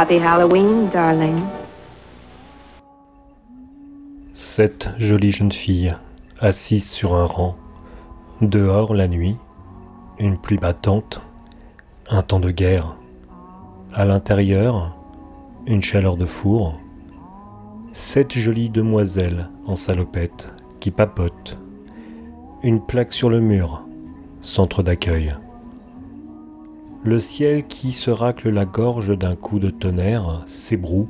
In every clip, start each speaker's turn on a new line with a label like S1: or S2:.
S1: Happy Halloween, darling.
S2: Sept jolies jeunes filles, assises sur un rang. Dehors la nuit, une pluie battante, un temps de guerre. À l'intérieur, une chaleur de four. Sept jolies demoiselles en salopette qui papotent. Une plaque sur le mur, centre d'accueil. Le ciel qui se racle la gorge d'un coup de tonnerre s'ébroue,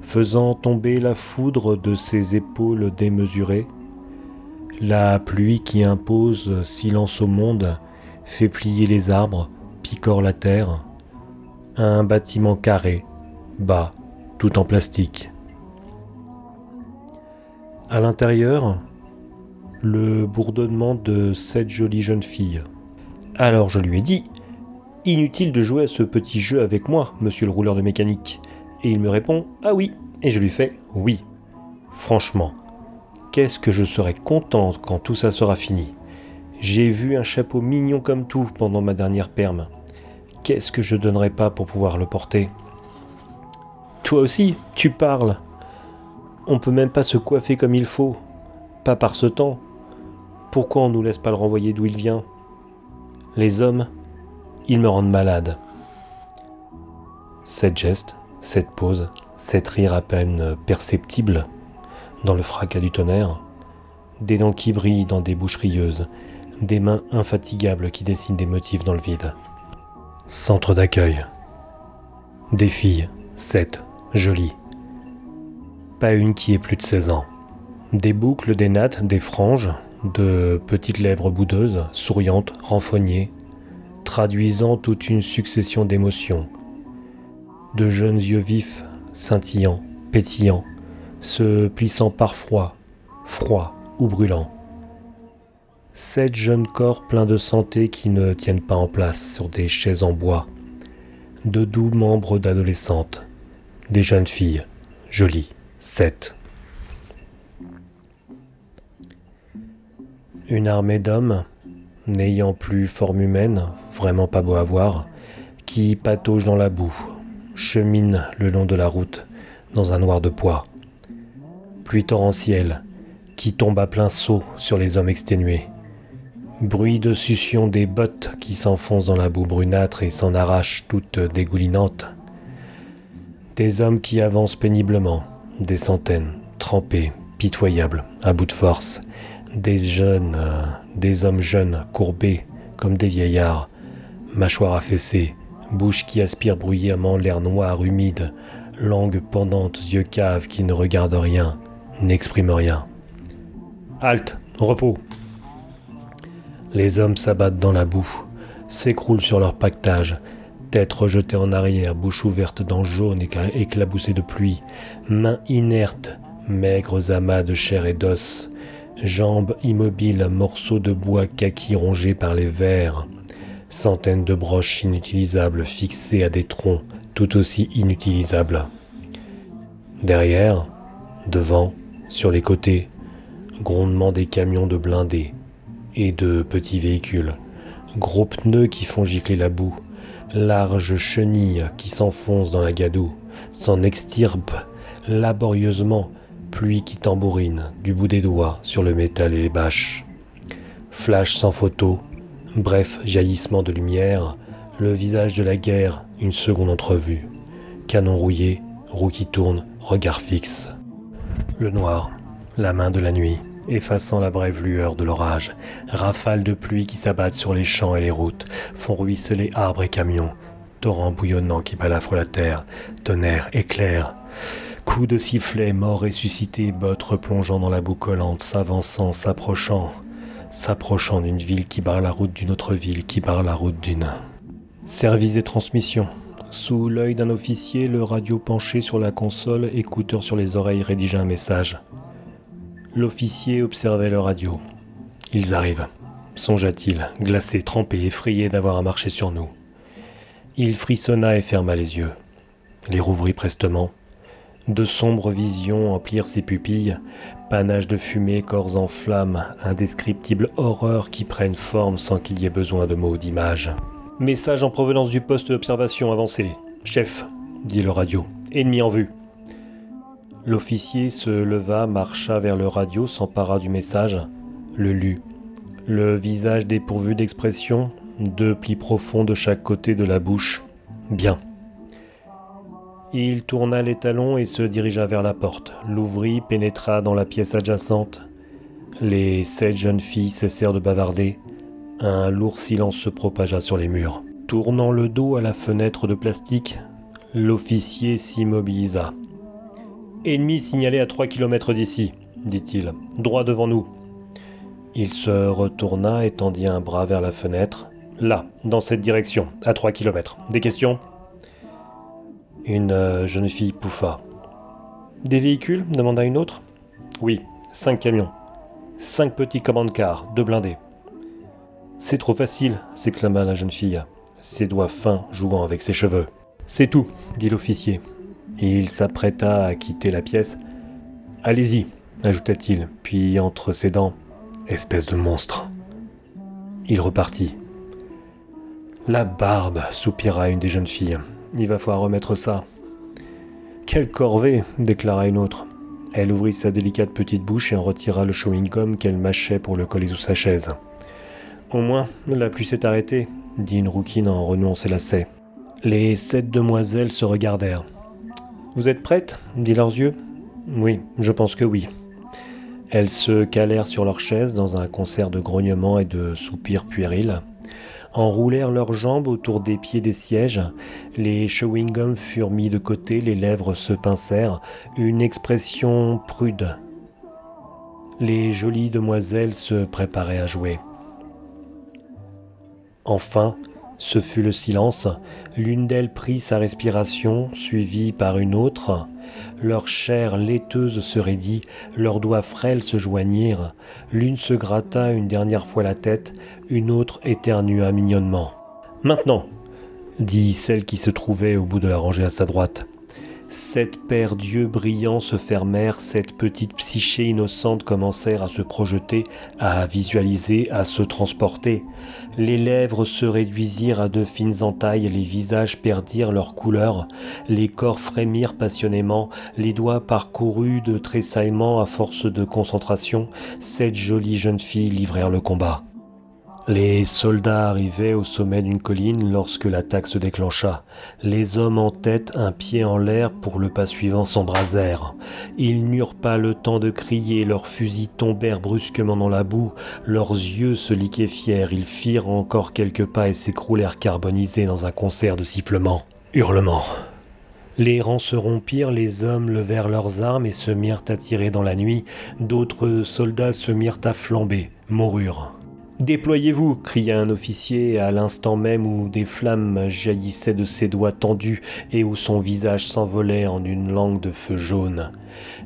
S2: faisant tomber la foudre de ses épaules démesurées. La pluie qui impose silence au monde fait plier les arbres, picore la terre. Un bâtiment carré, bas, tout en plastique. À l'intérieur, le bourdonnement de sept jolies jeunes filles. Alors je lui ai dit, Inutile de jouer à ce petit jeu avec moi, monsieur le rouleur de mécanique. Et il me répond Ah oui, et je lui fais Oui. Franchement, qu'est-ce que je serai contente quand tout ça sera fini. J'ai vu un chapeau mignon comme tout pendant ma dernière perme. Qu'est-ce que je donnerais pas pour pouvoir le porter Toi aussi, tu parles. On peut même pas se coiffer comme il faut. Pas par ce temps. Pourquoi on nous laisse pas le renvoyer d'où il vient? Les hommes, ils me rendent malade. Cette geste, cette pause, cette rire à peine perceptible dans le fracas du tonnerre, des dents qui brillent dans des bouches rieuses, des mains infatigables qui dessinent des motifs dans le vide. Centre d'accueil. Des filles, sept, jolies. Pas une qui ait plus de 16 ans. Des boucles, des nattes, des franges, de petites lèvres boudeuses, souriantes, renfognées, traduisant toute une succession d'émotions. De jeunes yeux vifs, scintillants, pétillants, se plissant parfois, froids ou brûlants. Sept jeunes corps pleins de santé qui ne tiennent pas en place sur des chaises en bois. De doux membres d'adolescentes. Des jeunes filles, jolies, sept. Une armée d'hommes, n'ayant plus forme humaine, vraiment pas beau à voir, qui patauge dans la boue, chemine le long de la route dans un noir de poids. Pluie torrentielle qui tombe à plein saut sur les hommes exténués. Bruit de succion des bottes qui s'enfoncent dans la boue brunâtre et s'en arrachent toutes dégoulinantes. Des hommes qui avancent péniblement, des centaines, trempés, pitoyables, à bout de force, des jeunes, euh, des hommes jeunes, courbés comme des vieillards, mâchoire affaissée, bouche qui aspire bruyamment l'air noir, humide, langue pendante, yeux caves qui ne regardent rien, n'expriment rien. Halte, repos. Les hommes s'abattent dans la boue, s'écroulent sur leur pactage, tête rejetée en arrière, bouche ouverte dans jaune éclaboussée de pluie, mains inertes, maigres amas de chair et d'os, jambes immobiles, morceaux de bois kaki rongés par les vers, centaines de broches inutilisables fixées à des troncs tout aussi inutilisables. Derrière, devant, sur les côtés, grondement des camions de blindés et de petits véhicules, gros pneus qui font gicler la boue, larges chenilles qui s'enfoncent dans la gadoue, s'en extirpent laborieusement, pluie qui tambourine du bout des doigts sur le métal et les bâches. Flash sans photo, bref jaillissement de lumière, le visage de la guerre, une seconde entrevue. Canon rouillé, roue qui tourne, regard fixe. Le noir, la main de la nuit, effaçant la brève lueur de l'orage. Rafales de pluie qui s'abattent sur les champs et les routes, font ruisseler arbres et camions. Torrents bouillonnants qui balafrent la terre, tonnerre, éclairs. Coups de sifflet, morts ressuscités, bottes replongeant dans la boue collante, s'avançant, s'approchant, s'approchant d'une ville qui barre la route d'une autre ville, qui barre la route d'une. Service des transmissions. Sous l'œil d'un officier, le radio penché sur la console, écouteur sur les oreilles, rédigeait un message. L'officier observait le radio. Ils arrivent, songea-t-il, glacé, trempé, effrayé d'avoir à marcher sur nous. Il frissonna et ferma les yeux. Les rouvrit prestement. De sombres visions emplirent ses pupilles, panache de fumée, corps en flammes, indescriptibles horreurs qui prennent forme sans qu'il y ait besoin de mots ou d'images. Message en provenance du poste d'observation avancé. Chef, dit le radio. Ennemi en vue. L'officier se leva, marcha vers le radio, s'empara du message, le lut. Le visage dépourvu d'expression, deux plis profonds de chaque côté de la bouche. Bien. Il tourna les talons et se dirigea vers la porte, l'ouvrit, pénétra dans la pièce adjacente. Les sept jeunes filles cessèrent de bavarder. Un lourd silence se propagea sur les murs. Tournant le dos à la fenêtre de plastique, l'officier s'immobilisa. Ennemi signalé à 3 km d'ici, dit-il, droit devant nous. Il se retourna et tendit un bras vers la fenêtre. Là, dans cette direction, à 3 km. Des questions? Une euh, jeune fille pouffa. Des véhicules demanda une autre. Oui, cinq camions. Cinq petits commandes cars, deux blindés. C'est trop facile, s'exclama la jeune fille, ses doigts fins jouant avec ses cheveux. C'est tout, dit l'officier. Il s'apprêta à quitter la pièce. Allez-y, ajouta-t-il, puis entre ses dents, espèce de monstre. Il repartit. La barbe, soupira une des jeunes filles. Il va falloir remettre ça. Quelle corvée, déclara une autre. Elle ouvrit sa délicate petite bouche et en retira le chewing-gum qu'elle mâchait pour le coller sous sa chaise. Au moins, la pluie s'est arrêtée, dit une rouquine en renouant ses lacets. Les sept demoiselles se regardèrent. Vous êtes prêtes? dit leurs yeux. Oui, je pense que oui. Elles se calèrent sur leurs chaises dans un concert de grognements et de soupirs puérils enroulèrent leurs jambes autour des pieds des sièges, les chewing-gums furent mis de côté, les lèvres se pincèrent, une expression prude. Les jolies demoiselles se préparaient à jouer. Enfin, ce fut le silence. L'une d'elles prit sa respiration, suivie par une autre. Leur chair laiteuse se raidit, leurs doigts frêles se joignirent. L'une se gratta une dernière fois la tête, une autre éternua mignonnement. Maintenant, dit celle qui se trouvait au bout de la rangée à sa droite. Sept paires d'yeux brillants se fermèrent, sept petites psychés innocentes commencèrent à se projeter, à visualiser, à se transporter. Les lèvres se réduisirent à de fines entailles, les visages perdirent leur couleur, les corps frémirent passionnément, les doigts parcourus de tressaillements à force de concentration, sept jolies jeunes filles livrèrent le combat. Les soldats arrivaient au sommet d'une colline lorsque l'attaque se déclencha. Les hommes en tête, un pied en l'air pour le pas suivant s'embrasèrent. Ils n'eurent pas le temps de crier, leurs fusils tombèrent brusquement dans la boue, leurs yeux se liquéfièrent, ils firent encore quelques pas et s'écroulèrent carbonisés dans un concert de sifflements, hurlements. Les rangs se rompirent, les hommes levèrent leurs armes et se mirent à tirer dans la nuit, d'autres soldats se mirent à flamber, moururent. Déployez-vous cria un officier à l'instant même où des flammes jaillissaient de ses doigts tendus et où son visage s'envolait en une langue de feu jaune.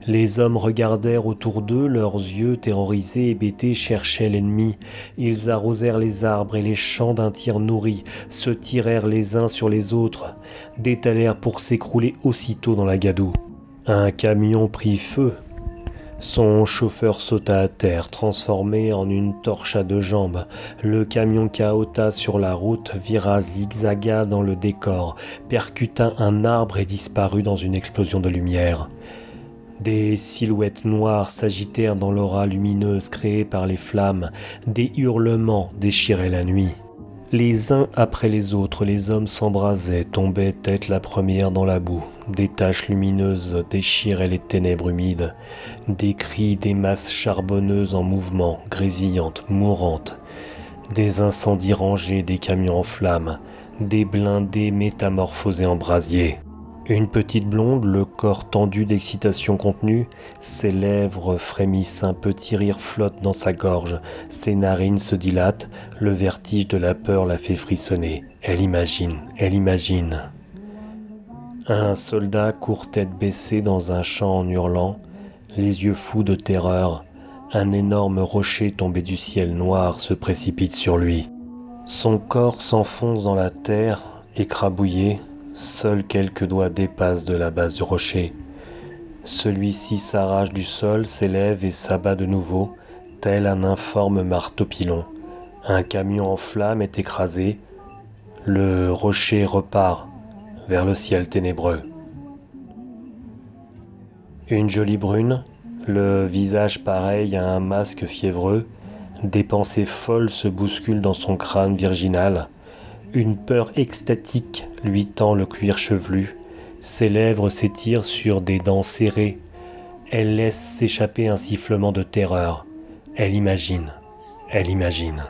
S2: Les hommes regardèrent autour d'eux, leurs yeux terrorisés et bêtés cherchaient l'ennemi. Ils arrosèrent les arbres et les champs d'un tir nourri, se tirèrent les uns sur les autres, détalèrent pour s'écrouler aussitôt dans la gadoue. Un camion prit feu, son chauffeur sauta à terre, transformé en une torche à deux jambes. Le camion caota sur la route, vira zigzaga dans le décor, percuta un arbre et disparut dans une explosion de lumière. Des silhouettes noires s'agitèrent dans l'aura lumineuse créée par les flammes, des hurlements déchiraient la nuit. Les uns après les autres, les hommes s'embrasaient, tombaient tête la première dans la boue. Des taches lumineuses déchiraient les ténèbres humides. Des cris, des masses charbonneuses en mouvement, grésillantes, mourantes. Des incendies rangés, des camions en flammes. Des blindés métamorphosés en brasiers. Une petite blonde, le corps tendu d'excitation contenue, ses lèvres frémissent, un petit rire flotte dans sa gorge, ses narines se dilatent, le vertige de la peur la fait frissonner. Elle imagine, elle imagine. Un soldat court tête baissée dans un champ en hurlant, les yeux fous de terreur. Un énorme rocher tombé du ciel noir se précipite sur lui. Son corps s'enfonce dans la terre, écrabouillé, Seuls quelques doigts dépassent de la base du rocher. Celui-ci s'arrache du sol, s'élève et s'abat de nouveau, tel un informe marteau-pilon. Un camion en flammes est écrasé. Le rocher repart vers le ciel ténébreux. Une jolie brune, le visage pareil à un masque fiévreux, des pensées folles se bousculent dans son crâne virginal. Une peur extatique lui tend le cuir chevelu, ses lèvres s'étirent sur des dents serrées, elle laisse s'échapper un sifflement de terreur, elle imagine, elle imagine.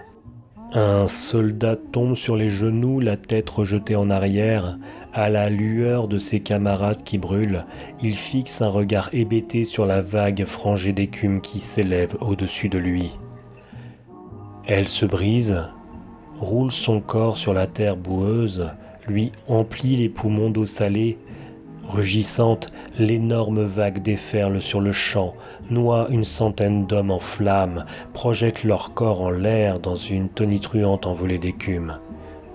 S2: Un soldat tombe sur les genoux, la tête rejetée en arrière, à la lueur de ses camarades qui brûlent, il fixe un regard hébété sur la vague frangée d'écume qui s'élève au-dessus de lui. Elle se brise, roule son corps sur la terre boueuse, lui emplit les poumons d'eau salée. Rugissante, l'énorme vague déferle sur le champ, noie une centaine d'hommes en flammes, projette leur corps en l'air dans une tonitruante envolée d'écume.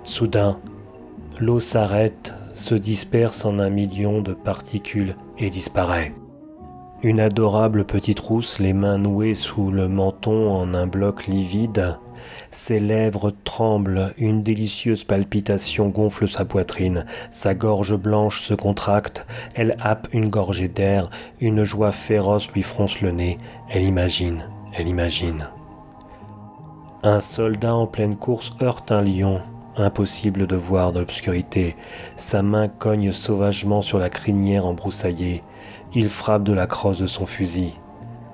S2: Soudain, l'eau s'arrête, se disperse en un million de particules et disparaît. Une adorable petite rousse, les mains nouées sous le menton en un bloc livide, ses lèvres tremblent, une délicieuse palpitation gonfle sa poitrine, sa gorge blanche se contracte, elle happe une gorgée d'air, une joie féroce lui fronce le nez, elle imagine, elle imagine. Un soldat en pleine course heurte un lion, impossible de voir dans l'obscurité. Sa main cogne sauvagement sur la crinière embroussaillée. Il frappe de la crosse de son fusil.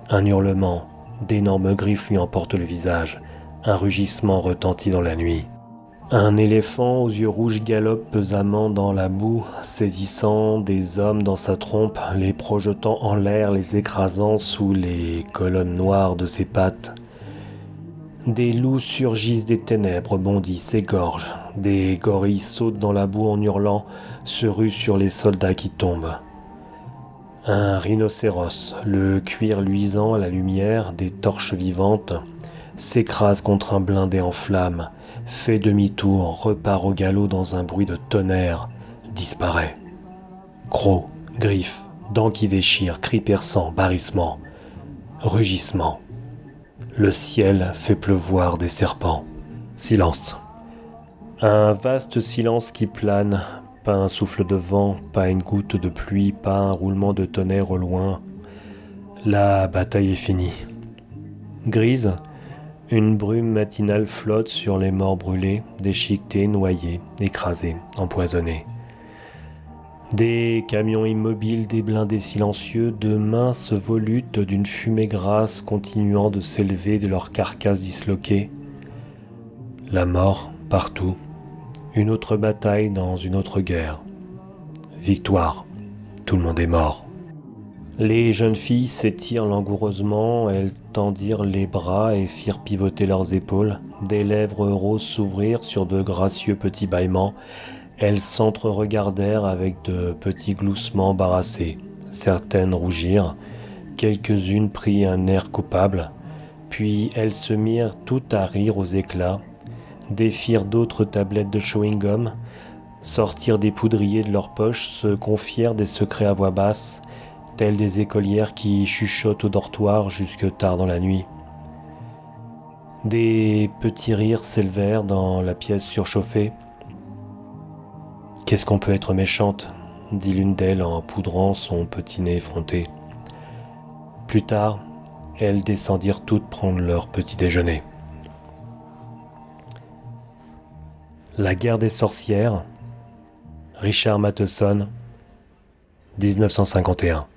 S2: Un hurlement, d'énormes griffes lui emportent le visage. Un rugissement retentit dans la nuit. Un éléphant aux yeux rouges galope pesamment dans la boue, saisissant des hommes dans sa trompe, les projetant en l'air, les écrasant sous les colonnes noires de ses pattes. Des loups surgissent des ténèbres, bondissent, s'égorgent. Des gorilles sautent dans la boue en hurlant, se ruent sur les soldats qui tombent. Un rhinocéros, le cuir luisant à la lumière des torches vivantes, s'écrase contre un blindé en flammes, fait demi-tour, repart au galop dans un bruit de tonnerre, disparaît. Crocs, griffes, dents qui déchirent, cris perçants, barrissements, rugissements. Le ciel fait pleuvoir des serpents. Silence. Un vaste silence qui plane, pas un souffle de vent, pas une goutte de pluie, pas un roulement de tonnerre au loin. La bataille est finie. Grise, une brume matinale flotte sur les morts brûlés, déchiquetés, noyés, écrasés, empoisonnés. Des camions immobiles, des blindés silencieux, de minces volutes d'une fumée grasse continuant de s'élever de leurs carcasses disloquées. La mort partout. Une autre bataille dans une autre guerre. Victoire. Tout le monde est mort. Les jeunes filles s'étirent langoureusement, elles tendirent les bras et firent pivoter leurs épaules. Des lèvres roses s'ouvrirent sur de gracieux petits bâillements. Elles s'entre-regardèrent avec de petits gloussements embarrassés. Certaines rougirent, quelques-unes prirent un air coupable, puis elles se mirent toutes à rire aux éclats, défirent d'autres tablettes de chewing-gum, sortirent des poudriers de leurs poches, se confièrent des secrets à voix basse, telles des écolières qui chuchotent au dortoir jusque tard dans la nuit. Des petits rires s'élevèrent dans la pièce surchauffée. Qu'est-ce qu'on peut être méchante? dit l'une d'elles en poudrant son petit nez effronté. Plus tard, elles descendirent toutes prendre leur petit déjeuner. La guerre des sorcières, Richard Matheson, 1951.